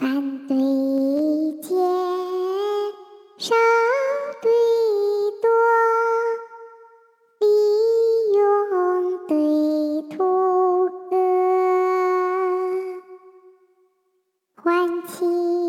反对减少对多，利用对图合，欢庆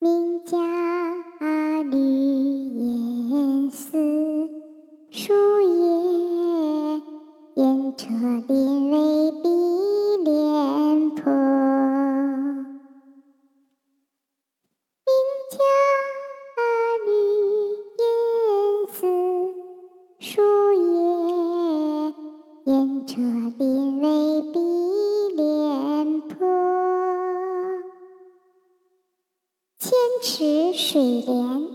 名家绿烟似，树叶烟车林为碧莲坡。名家绿烟似，树叶烟车林为碧池水莲，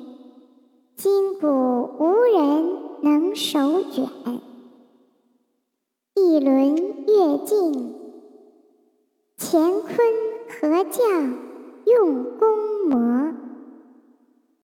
今古无人能手卷。一轮月尽，乾坤合教用功磨。